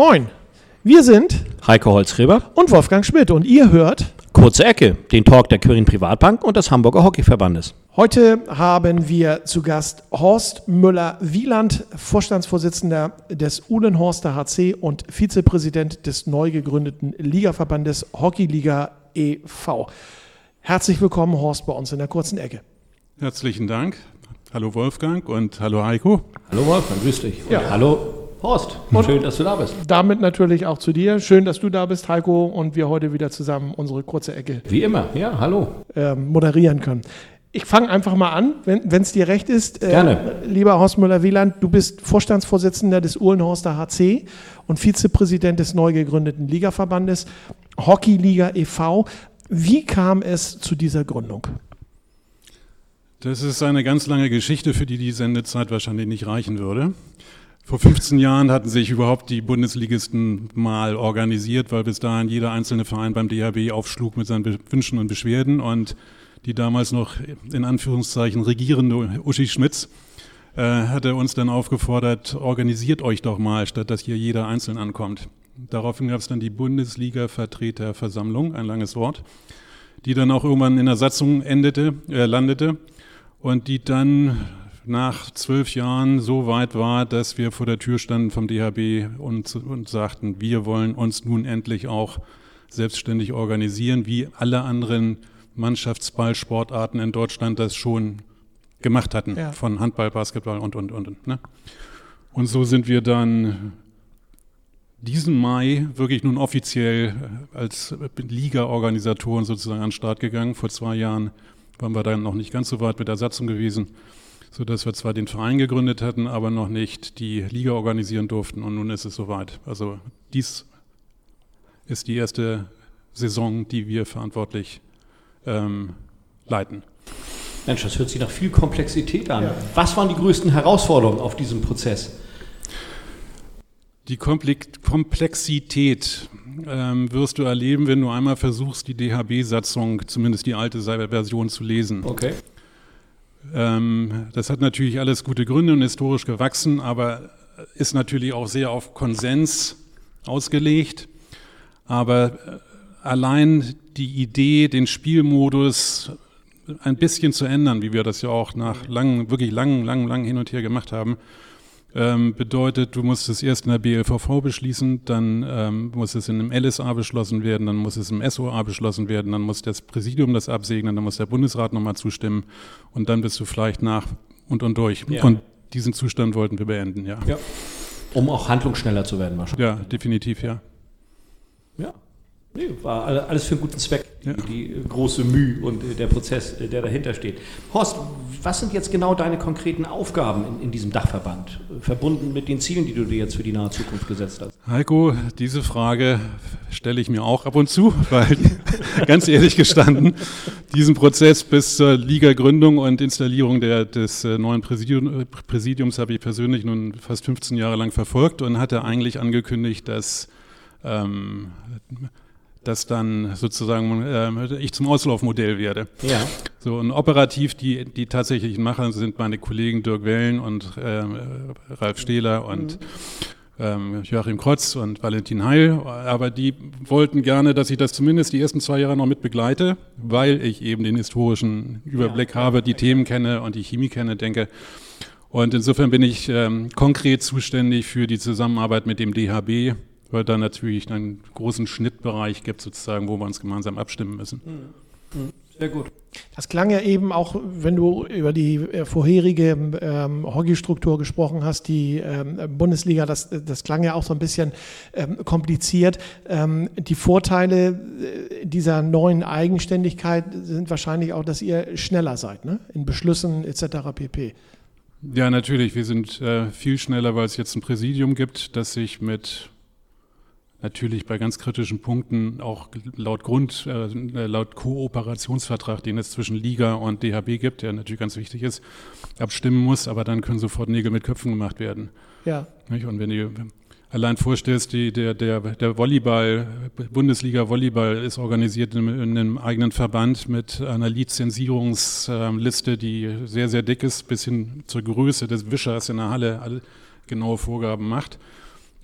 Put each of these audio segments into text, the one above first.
Moin, wir sind Heiko Holzgräber und Wolfgang Schmidt und ihr hört Kurze Ecke, den Talk der Quirin Privatbank und des Hamburger Hockeyverbandes. Heute haben wir zu Gast Horst Müller-Wieland, Vorstandsvorsitzender des Uhlenhorster HC und Vizepräsident des neu gegründeten Ligaverbandes Hockeyliga e.V. Herzlich willkommen, Horst, bei uns in der kurzen Ecke. Herzlichen Dank. Hallo Wolfgang und hallo Heiko. Hallo Wolfgang, grüß dich. Ja. hallo Horst, Und- schön, dass du da bist. Damit natürlich auch zu dir. Schön, dass du da bist, Heiko, und wir heute wieder zusammen unsere kurze Ecke Wie immer, ja, hallo. ähm, moderieren können. Ich fange einfach mal an, wenn es dir recht ist. Äh, Gerne. Lieber Horst Müller-Wieland, du bist Vorstandsvorsitzender des Uhlenhorster HC und Vizepräsident des neu gegründeten Ligaverbandes Hockeyliga e.V. Wie kam es zu dieser Gründung? Das ist eine ganz lange Geschichte, für die die Sendezeit wahrscheinlich nicht reichen würde. Vor 15 Jahren hatten sich überhaupt die Bundesligisten mal organisiert, weil bis dahin jeder einzelne Verein beim DHB aufschlug mit seinen Wünschen und Beschwerden und die damals noch in Anführungszeichen regierende Uschi Schmitz äh, hatte uns dann aufgefordert, organisiert euch doch mal, statt dass hier jeder einzeln ankommt. Daraufhin gab es dann die Bundesliga-Vertreterversammlung, ein langes Wort, die dann auch irgendwann in der Satzung endete, äh, landete und die dann nach zwölf Jahren so weit war, dass wir vor der Tür standen vom DHB und, und sagten, wir wollen uns nun endlich auch selbstständig organisieren, wie alle anderen Mannschaftsballsportarten in Deutschland das schon gemacht hatten, Ja. von Handball, Basketball und, und, und. und ne? Und so sind wir dann diesen Mai wirklich nun offiziell als Liga-Organisatoren sozusagen an den Start gegangen. Vor zwei Jahren waren wir dann noch nicht ganz so weit mit der Satzung gewesen, sodass wir zwar den Verein gegründet hatten, aber noch nicht die Liga organisieren durften. Und nun ist es soweit. Also dies ist die erste Saison, die wir verantwortlich ähm, leiten. Mensch, das hört sich nach viel Komplexität an. Ja. Was waren die größten Herausforderungen auf diesem Prozess? Die Komplex- Komplexität ähm, wirst du erleben, wenn du einmal versuchst, die DHB-Satzung, zumindest die alte Version, zu lesen. Okay. Ähm, das hat natürlich alles gute Gründe und historisch gewachsen, aber ist natürlich auch sehr auf Konsens ausgelegt. Aber äh, allein die Idee, den Spielmodus ein bisschen zu ändern, wie wir das ja auch nach langen, wirklich langen, langen, langen hin und her gemacht haben, ähm, bedeutet, du musst es erst in der BLVV beschließen, dann ähm, muss es in einem LSA beschlossen werden, dann muss es im SOA beschlossen werden, dann muss das Präsidium das absegnen, dann muss der Bundesrat nochmal zustimmen und dann bist du vielleicht nach und und durch. Ja. Und diesen Zustand wollten wir beenden, ja. Ja. Um auch handlungsschneller zu werden wahrscheinlich. Ja, definitiv, ja. Ja. Nee, war alle- alles für einen guten Zweck, Ja. die große Mühe und äh, der Prozess, äh, der dahinter steht. Horst, was sind jetzt genau deine konkreten Aufgaben in, in diesem Dachverband, äh, verbunden mit den Zielen, die du dir jetzt für die nahe Zukunft gesetzt hast? Heiko, diese Frage stelle ich mir auch ab und zu, weil ganz ehrlich gestanden, diesen Prozess bis zur Liga-Gründung und Installierung der, des neuen Präsidium, Präsidiums habe ich persönlich nun fast 15 Jahre lang verfolgt und hatte eigentlich angekündigt, dass, ähm, dass dann sozusagen äh, ich zum Auslaufmodell werde. Ja. So, und operativ, die, die tatsächlichen Macher sind meine Kollegen Dirk Wellen und äh, Ralf Stehler und ähm, Joachim Krotz und Valentin Heil. Aber die wollten gerne, dass ich das zumindest die ersten zwei Jahre noch mit begleite, weil ich eben den historischen Überblick habe, die Themen kenne und die Chemie kenne, denke. Und insofern bin ich ähm, konkret zuständig für die Zusammenarbeit mit dem DHB, weil da natürlich einen großen Schnittbereich gibt, sozusagen, wo wir uns gemeinsam abstimmen müssen. Sehr gut. Das klang ja eben auch, wenn du über die äh, vorherige ähm, Hockeystruktur gesprochen hast, die ähm, Bundesliga, das, das klang ja auch so ein bisschen ähm, kompliziert. Ähm, die Vorteile äh, dieser neuen Eigenständigkeit sind wahrscheinlich auch, dass ihr schneller seid, ne? in Beschlüssen etc. pp. Ja, natürlich. Wir sind äh, viel schneller, weil es jetzt ein Präsidium gibt, das sich mit natürlich bei ganz kritischen Punkten auch laut Grund, äh, laut Kooperationsvertrag, den es zwischen Liga und DHB gibt, der natürlich ganz wichtig ist, abstimmen muss, aber dann können sofort Nägel mit Köpfen gemacht werden. Ja, Nicht? Und wenn du allein vorstellst, die, der, der, der Volleyball, Bundesliga Volleyball ist organisiert in, in einem eigenen Verband mit einer Lizenzierungsliste, die sehr, sehr dick ist, bis hin zur Größe des Wischers in der Halle alle genaue Vorgaben macht.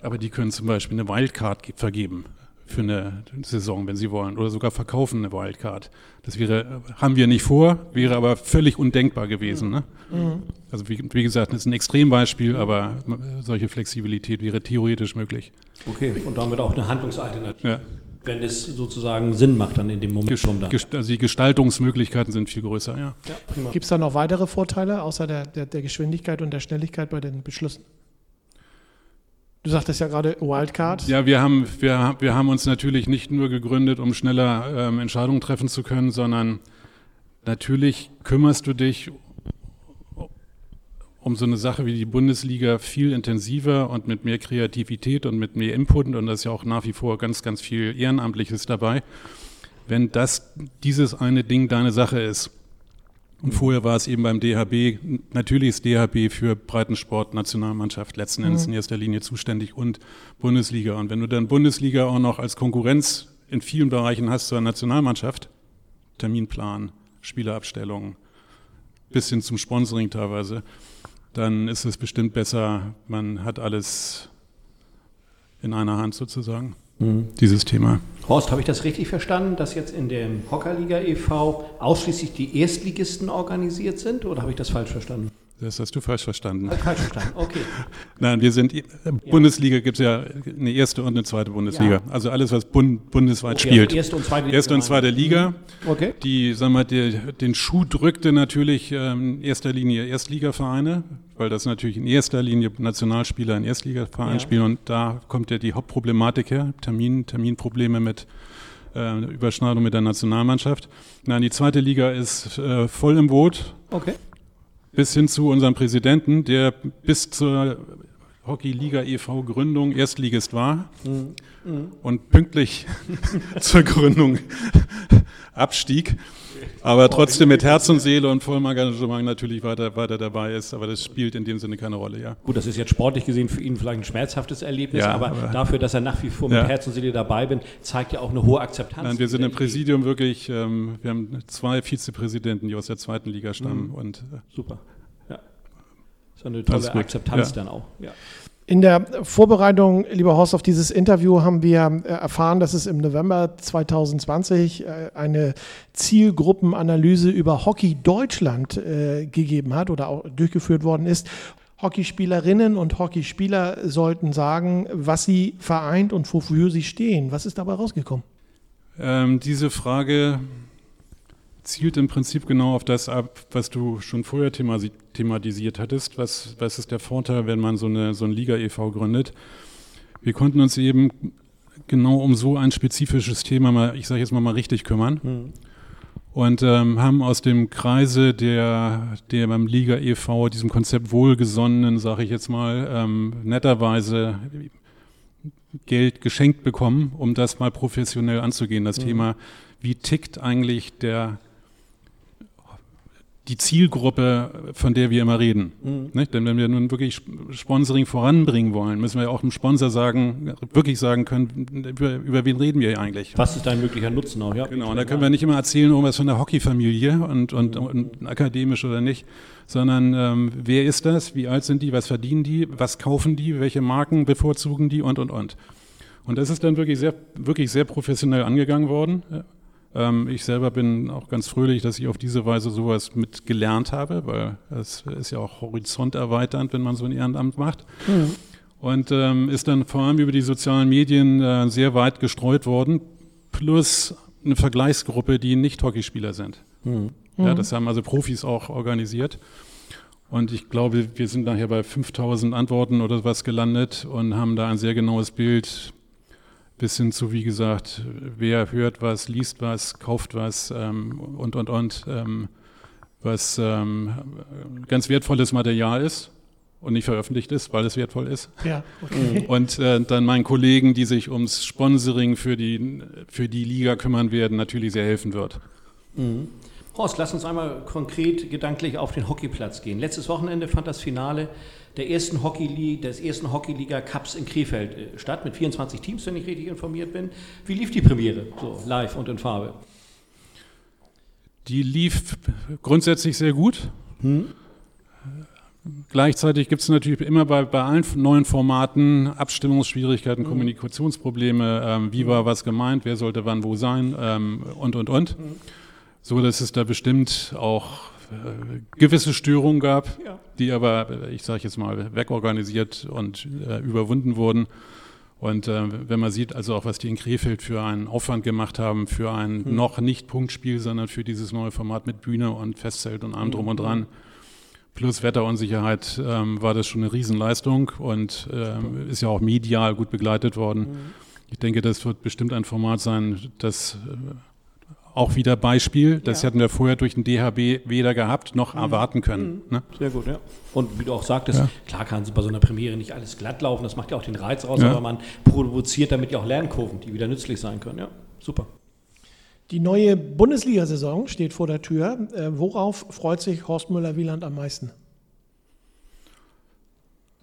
Aber die können zum Beispiel eine Wildcard vergeben für eine Saison, wenn sie wollen, oder sogar verkaufen eine Wildcard. Das wäre, haben wir nicht vor, wäre aber völlig undenkbar gewesen. Ne? Mhm. Also wie, wie, gesagt, das ist ein Extrembeispiel, aber solche Flexibilität wäre theoretisch möglich. Okay, und damit auch eine Handlungsalternative. Ja. Wenn es sozusagen Sinn macht dann in dem Moment. Gest, also die Gestaltungsmöglichkeiten sind viel größer, ja. ja Gibt es da noch weitere Vorteile außer der, der, der Geschwindigkeit und der Schnelligkeit bei den Beschlüssen? Du sagtest ja gerade Wildcard. Ja, wir haben, wir, wir haben uns natürlich nicht nur gegründet, um schneller ähm, Entscheidungen treffen zu können, sondern natürlich kümmerst du dich um so eine Sache wie die Bundesliga viel intensiver und mit mehr Kreativität und mit mehr Input und da ist ja auch nach wie vor ganz, ganz viel Ehrenamtliches dabei. Wenn das dieses eine Ding deine Sache ist, und vorher war es eben beim DHB, natürlich ist DHB für Breitensport Nationalmannschaft letzten Endes mhm. in erster Linie zuständig und Bundesliga. Und wenn du dann Bundesliga auch noch als Konkurrenz in vielen Bereichen hast zur Nationalmannschaft, Terminplan, Spielerabstellung, bis hin zum Sponsoring teilweise, dann ist es bestimmt besser, man hat alles in einer Hand sozusagen, mhm. Dieses Thema. Horst, habe ich das richtig verstanden, dass jetzt in dem Hockerliga e.V. ausschließlich die Erstligisten organisiert sind oder habe ich das falsch verstanden? Das hast du falsch verstanden. Falsch verstanden, okay. Nein, wir sind, ja. Bundesliga gibt es ja eine erste und eine zweite Bundesliga. Ja. Also alles, was bund, bundesweit okay, spielt. Also erste und zweite, erste und zweite Liga. Mhm. Okay. Die, sagen wir, die, den Schuh drückte natürlich ähm, in erster Linie Erstligavereine, weil das natürlich in erster Linie Nationalspieler in Erstligavereinen ja. spielen und da kommt ja die Hauptproblematik her, Termin, Terminprobleme mit äh, Überschneidung mit der Nationalmannschaft. Nein, die zweite Liga ist äh, voll im Boot. Okay bis hin zu unserem Präsidenten, der bis zur Hockey-Liga e.V. Gründung Erstligist war mhm. Mhm. und pünktlich zur Gründung abstieg, aber trotzdem mit Herz und Seele und vollem Engagement natürlich weiter, weiter dabei ist. Aber das spielt in dem Sinne keine Rolle, ja. Gut, das ist jetzt sportlich gesehen für ihn vielleicht ein schmerzhaftes Erlebnis, ja, aber, aber, dafür, dass er nach wie vor ja. mit Herz und Seele dabei bin, zeigt ja auch eine hohe Akzeptanz. Nein, wir sind im Präsidium wirklich, ähm, wir haben zwei Vizepräsidenten, die aus der zweiten Liga stammen. Mhm. Und, äh, Super, ja. So eine tolle Akzeptanz ja. dann auch, ja. In der Vorbereitung, lieber Horst, auf dieses Interview haben wir äh, erfahren, dass es im November 2020 äh, eine Zielgruppenanalyse über Hockey Deutschland äh, gegeben hat oder auch durchgeführt worden ist. Hockeyspielerinnen und Hockeyspieler sollten sagen, was sie vereint und wofür sie stehen. Was ist dabei rausgekommen? Ähm, diese Frage zielt im Prinzip genau auf das ab, was du schon vorher thematisiert hattest. Was, was ist der Vorteil, wenn man so eine, so ein Liga e.V. gründet? Wir konnten uns eben genau um so ein spezifisches Thema mal, ich sage jetzt mal, mal richtig kümmern. Mhm. Und ähm, haben aus dem Kreise der, der beim Liga e.V., diesem Konzept wohlgesonnenen, sage ich jetzt mal, ähm, netterweise Geld geschenkt bekommen, um das mal professionell anzugehen. Das mhm. Thema, wie tickt eigentlich der die Zielgruppe, von der wir immer reden. Mhm. Denn wenn wir nun wirklich Sponsoring voranbringen wollen, müssen wir auch dem Sponsor sagen, wirklich sagen können, über, über wen reden wir eigentlich. Was ist dein möglicher Nutzen auch, ja? Genau, und da können wir nicht immer erzählen, irgendwas von der Hockeyfamilie und, und, mhm. und akademisch oder nicht, sondern ähm, wer ist das, wie alt sind die, was verdienen die, was kaufen die, welche Marken bevorzugen die und, und, und. Und das ist dann wirklich sehr, wirklich sehr professionell angegangen worden. Ähm, ich selber bin auch ganz fröhlich, dass ich auf diese Weise sowas mit gelernt habe, weil es ist ja auch horizonterweiternd, wenn man so ein Ehrenamt macht. Mhm. Und ähm, ist dann vor allem über die sozialen Medien äh, sehr weit gestreut worden, plus eine Vergleichsgruppe, die nicht Hockeyspieler sind. Mhm. Ja, das haben also Profis auch organisiert. Und ich glaube, wir sind nachher bei 5000 Antworten oder was gelandet und haben da ein sehr genaues Bild bis hin zu, wie gesagt, wer hört was, liest was, kauft was ähm, und, und, und, ähm, was ähm, ganz wertvolles Material ist und nicht veröffentlicht ist, weil es wertvoll ist. Ja, okay. Und äh, dann meinen Kollegen, die sich ums Sponsoring für die, für die Liga kümmern werden, natürlich sehr helfen wird. Mhm. Horst, lass uns einmal konkret gedanklich auf den Hockeyplatz gehen. Letztes Wochenende fand das Finale der ersten Hockey des ersten Hockeyliga Cups in Krefeld äh, statt mit 24 Teams, wenn ich richtig informiert bin. Wie lief die Premiere so live und in Farbe? Die lief grundsätzlich sehr gut. Hm? Gleichzeitig gibt es natürlich immer bei, bei allen neuen Formaten Abstimmungsschwierigkeiten, mhm. Kommunikationsprobleme, ähm, wie war was gemeint, wer sollte wann wo sein ähm, und, und, und. Mhm. So, dass es da bestimmt auch äh, gewisse Störungen gab, ja. die aber, ich sage jetzt mal, wegorganisiert und äh, überwunden wurden. Und äh, wenn man sieht, also auch was die in Krefeld für einen Aufwand gemacht haben, für ein mhm. noch nicht Punktspiel, sondern für dieses neue Format mit Bühne und Festzelt und allem drum und dran, plus Wetterunsicherheit, ähm, war das schon eine Riesenleistung und ähm, ist ja auch medial gut begleitet worden. Mhm. Ich denke, das wird bestimmt ein Format sein, das äh, auch wieder Beispiel, das ja. hätten wir vorher durch den DHB weder gehabt noch mhm. erwarten können. Mhm. Ne? Sehr gut, ja. Und wie du auch sagtest, ja. klar kann bei so einer Premiere nicht alles glatt laufen, das macht ja auch den Reiz aus, ja. aber man provoziert damit ja auch Lernkurven, die wieder nützlich sein können. Ja, super. Die neue Bundesliga-Saison steht vor der Tür. Äh, worauf freut sich Horst Müller-Wieland am meisten?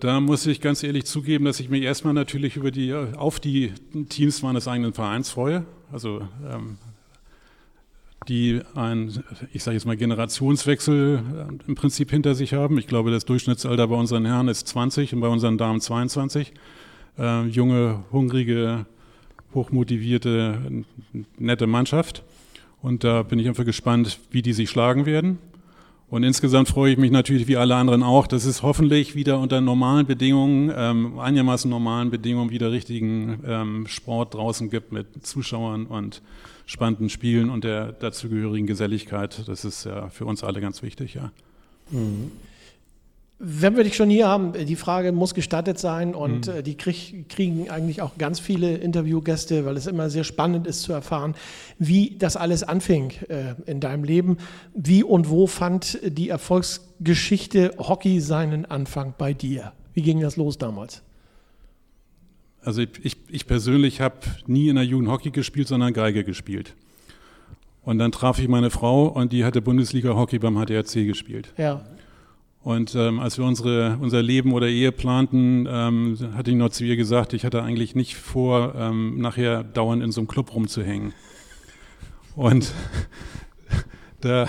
Da muss ich ganz ehrlich zugeben, dass ich mich erstmal natürlich über die, auf die Teams meines eigenen Vereins freue. Also ähm, die ein, ich sage jetzt mal, Generationswechsel äh, im Prinzip hinter sich haben. Ich glaube, das Durchschnittsalter bei unseren Herren ist 20 und bei unseren Damen 22. Äh, junge, hungrige, hochmotivierte, nette Mannschaft. Und da bin ich einfach gespannt, wie die sich schlagen werden. Und insgesamt freue ich mich natürlich wie alle anderen auch, dass es hoffentlich wieder unter normalen Bedingungen, ähm, einigermaßen normalen Bedingungen wieder richtigen ähm, Sport draußen gibt mit Zuschauern und spannenden Spielen und der dazugehörigen Geselligkeit. Das ist ja für uns alle ganz wichtig, ja. Mhm. Wenn wir dich schon hier haben, die Frage muss gestattet sein und mhm. Äh, die krieg, kriegen eigentlich auch ganz viele Interviewgäste, weil es immer sehr spannend ist zu erfahren, wie das alles anfing äh, in deinem Leben. Wie und wo fand die Erfolgsgeschichte Hockey seinen Anfang bei dir? Wie ging das los damals? Also ich, ich persönlich habe nie in der Jugend Hockey gespielt, sondern Geige gespielt. Und dann traf ich meine Frau und die hatte Bundesliga Hockey beim HDRC gespielt. Ja. Und ähm, als wir unsere, unser Leben oder Ehe planten, ähm, hatte ich noch zu ihr gesagt, ich hatte eigentlich nicht vor, ähm, nachher dauernd in so einem Club rumzuhängen. Und da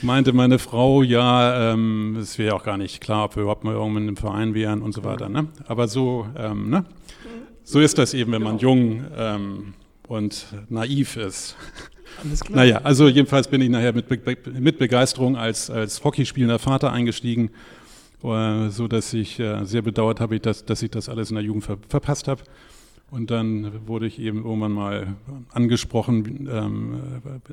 meinte meine Frau, ja, ähm, es wäre auch gar nicht klar, ob wir überhaupt mal irgendwann im Verein wären und so weiter. Ne? Aber so, ähm, ne? so ist das eben, wenn man jung ähm, und naiv ist. Alles klar. Naja, also jedenfalls bin ich nachher mit, Be mit Begeisterung als, als Hockeyspielender Vater eingestiegen, äh, so dass ich äh, sehr bedauert habe, dass, dass ich das alles in der Jugend ver verpasst habe. Und dann wurde ich eben irgendwann mal angesprochen. Ähm,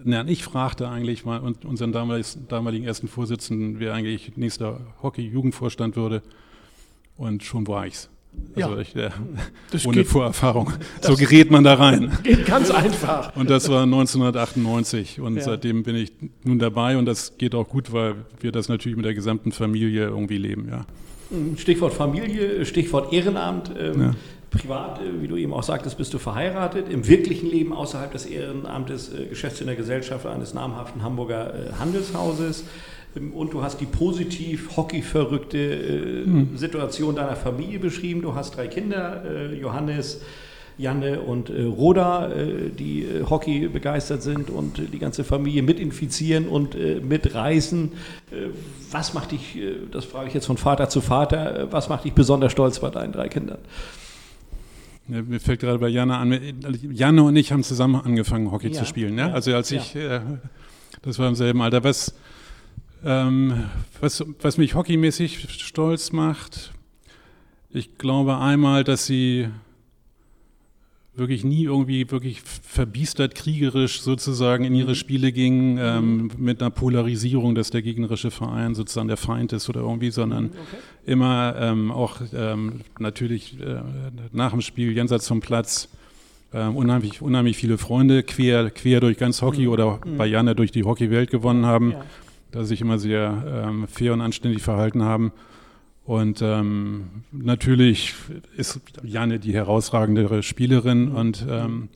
äh, ich fragte eigentlich mal unseren damaligen ersten Vorsitzenden, wer eigentlich nächster Hockey-Jugendvorstand würde. Und schon war ich's. Also ja. ich, äh, ohne geht, Vorerfahrung. So gerät man da rein. Geht ganz einfach. Und das war 1998 und ja. seitdem bin ich nun dabei und das geht auch gut, weil wir das natürlich mit der gesamten Familie irgendwie leben, ja. Stichwort Familie, Stichwort Ehrenamt. Ähm, ja. Privat, äh, wie du eben auch sagtest, bist du verheiratet. Im wirklichen Leben außerhalb des Ehrenamtes äh, Geschäftsführer Gesellschafter eines namhaften Hamburger äh, Handelshauses. Und du hast die positiv hockeyverrückte äh, mhm. Situation deiner Familie beschrieben. Du hast drei Kinder, äh, Johannes, Janne und äh, Roda, äh, die äh, Hockey begeistert sind und die ganze Familie mitinfizieren und äh, mitreißen. was macht dich, das frage ich jetzt von Vater zu Vater, was macht dich besonders stolz bei deinen drei Kindern? Ja, mir fällt gerade bei Janne an, Janne und ich haben zusammen angefangen, Hockey ja, zu spielen. Ne? Ja, also als ich, das war im selben Alter. Was, ähm, was, was mich hockeymäßig stolz macht, ich glaube einmal, dass sie wirklich nie irgendwie wirklich verbiestert kriegerisch sozusagen in ihre mhm. Spiele ging, ähm, mhm. mit einer Polarisierung, dass der gegnerische Verein sozusagen der Feind ist oder irgendwie, sondern mhm, okay. immer ähm, auch ähm, natürlich äh, nach dem Spiel jenseits vom Platz äh, unheimlich, unheimlich viele Freunde quer, quer durch ganz Hockey mhm. oder bei Janne durch die Hockeywelt gewonnen haben. Ja sie sich immer sehr ähm, fair und anständig verhalten haben. Und ähm, natürlich ist Janne die herausragendere Spielerin und ähm,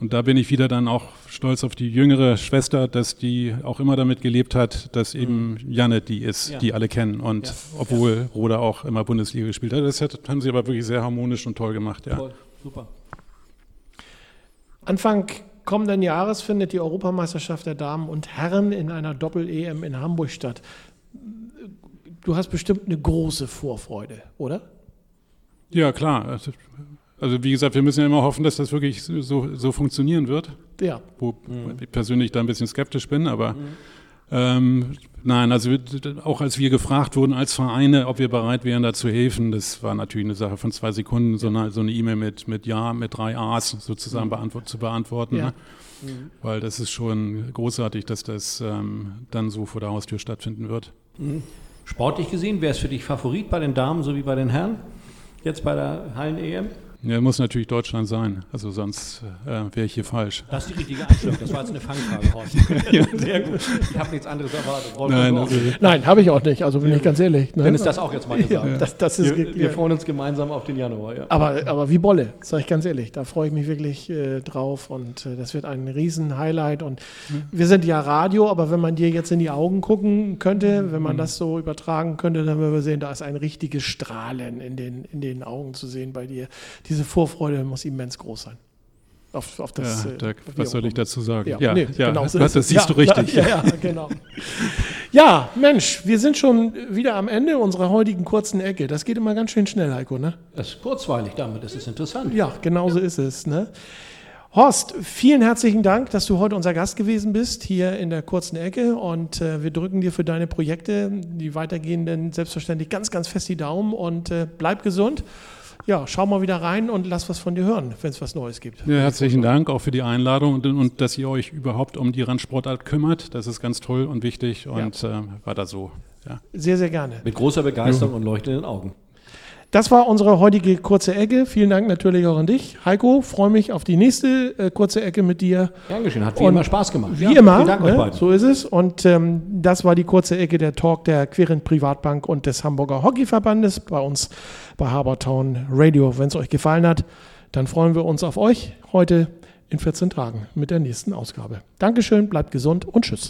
und da bin ich wieder dann auch stolz auf die jüngere Schwester, dass die auch immer damit gelebt hat, dass eben. Janne die ist, ja. die alle kennen. Und ja. obwohl ja. Roda auch immer Bundesliga gespielt hat, das haben sie aber wirklich sehr harmonisch und toll gemacht. Ja. Toll, super. Anfang kommenden Jahres findet die Europameisterschaft der Damen und Herren in einer Doppel-EM in Hamburg statt. du hast bestimmt eine große Vorfreude, oder? Ja, klar. Also, also wie gesagt, wir müssen ja immer hoffen, dass das wirklich so, so funktionieren wird. Ja. Wo mhm. ich persönlich da ein bisschen skeptisch bin, aber mhm. Ähm, nein, also auch als wir gefragt wurden als Vereine, ob wir bereit wären, da zu helfen, das war natürlich eine Sache von zwei Sekunden, so eine so E-Mail mit, mit Ja, mit drei A's sozusagen mhm. beantwort, zu beantworten. Ja. Ne? Mhm. Weil das ist schon großartig, dass das ähm, dann so vor der Haustür stattfinden wird. Mhm. Sportlich gesehen, wer ist für dich Favorit bei den Damen sowie bei den Herren? Jetzt bei der Hallen-EM? Ja, muss natürlich Deutschland sein. Also sonst äh, wäre ich hier falsch. Das ist die richtige Einstellung. Das war jetzt eine Fangfrage, Horst. ja. Sehr gut. Ich habe nichts anderes erwartet. Nein, also, Nein habe ich auch nicht. Also bin ja. ich ganz ehrlich. Ne? Dann ist das auch jetzt mal gesagt. Ja. Das, das ist, wir, wir freuen uns gemeinsam auf den Januar. Ja. Aber, aber wie Bolle, sage ich ganz ehrlich. Da freue ich mich wirklich äh, drauf. Und äh, das wird ein Riesen-Highlight. Und wir sind ja Radio, aber wenn man dir jetzt in die Augen gucken könnte, wenn man mhm. das so übertragen könnte, dann würden wir sehen, da ist ein richtiges Strahlen in den, in den Augen zu sehen bei dir. Diese Vorfreude muss immens groß sein. Auf, auf das, ja, da, äh, was soll ich dazu sagen? Ja, ja, nee, ja genau so das, das siehst du richtig. Ja, ja, genau. ja, Mensch, wir sind schon wieder am Ende unserer heutigen kurzen Ecke. Das geht immer ganz schön schnell, Heiko, ne? Das ist kurzweilig damit, das ist interessant. Ja, genau so ist es, ne? Horst, vielen herzlichen Dank, dass du heute unser Gast gewesen bist, hier in der kurzen Ecke. Und äh, wir drücken dir für deine Projekte, die weitergehenden, selbstverständlich ganz, ganz fest die Daumen und äh, bleib gesund ja, schau mal wieder rein und lass was von dir hören, wenn es was Neues gibt. Ja, herzlichen Dank auch für die Einladung und, und, dass ihr euch überhaupt um die Randsportart kümmert. Das ist ganz toll und wichtig und ja. äh, weiter so. Ja. Sehr, sehr gerne. Mit großer Begeisterung ja. und leuchtenden Augen. Das war unsere heutige kurze Ecke. Vielen Dank natürlich auch an dich. Heiko, freue mich auf die nächste äh, kurze Ecke mit dir. Gern geschehen, hat wie und immer Spaß gemacht. Wie ja, immer, Dank ne? so ist es. Und ähm, das war die kurze Ecke der Talk der Querent Privatbank und des Hamburger Hockeyverbandes bei uns bei Habertown Radio. Wenn es euch gefallen hat, dann freuen wir uns auf euch heute in 14 Tagen mit der nächsten Ausgabe. Dankeschön, bleibt gesund und tschüss.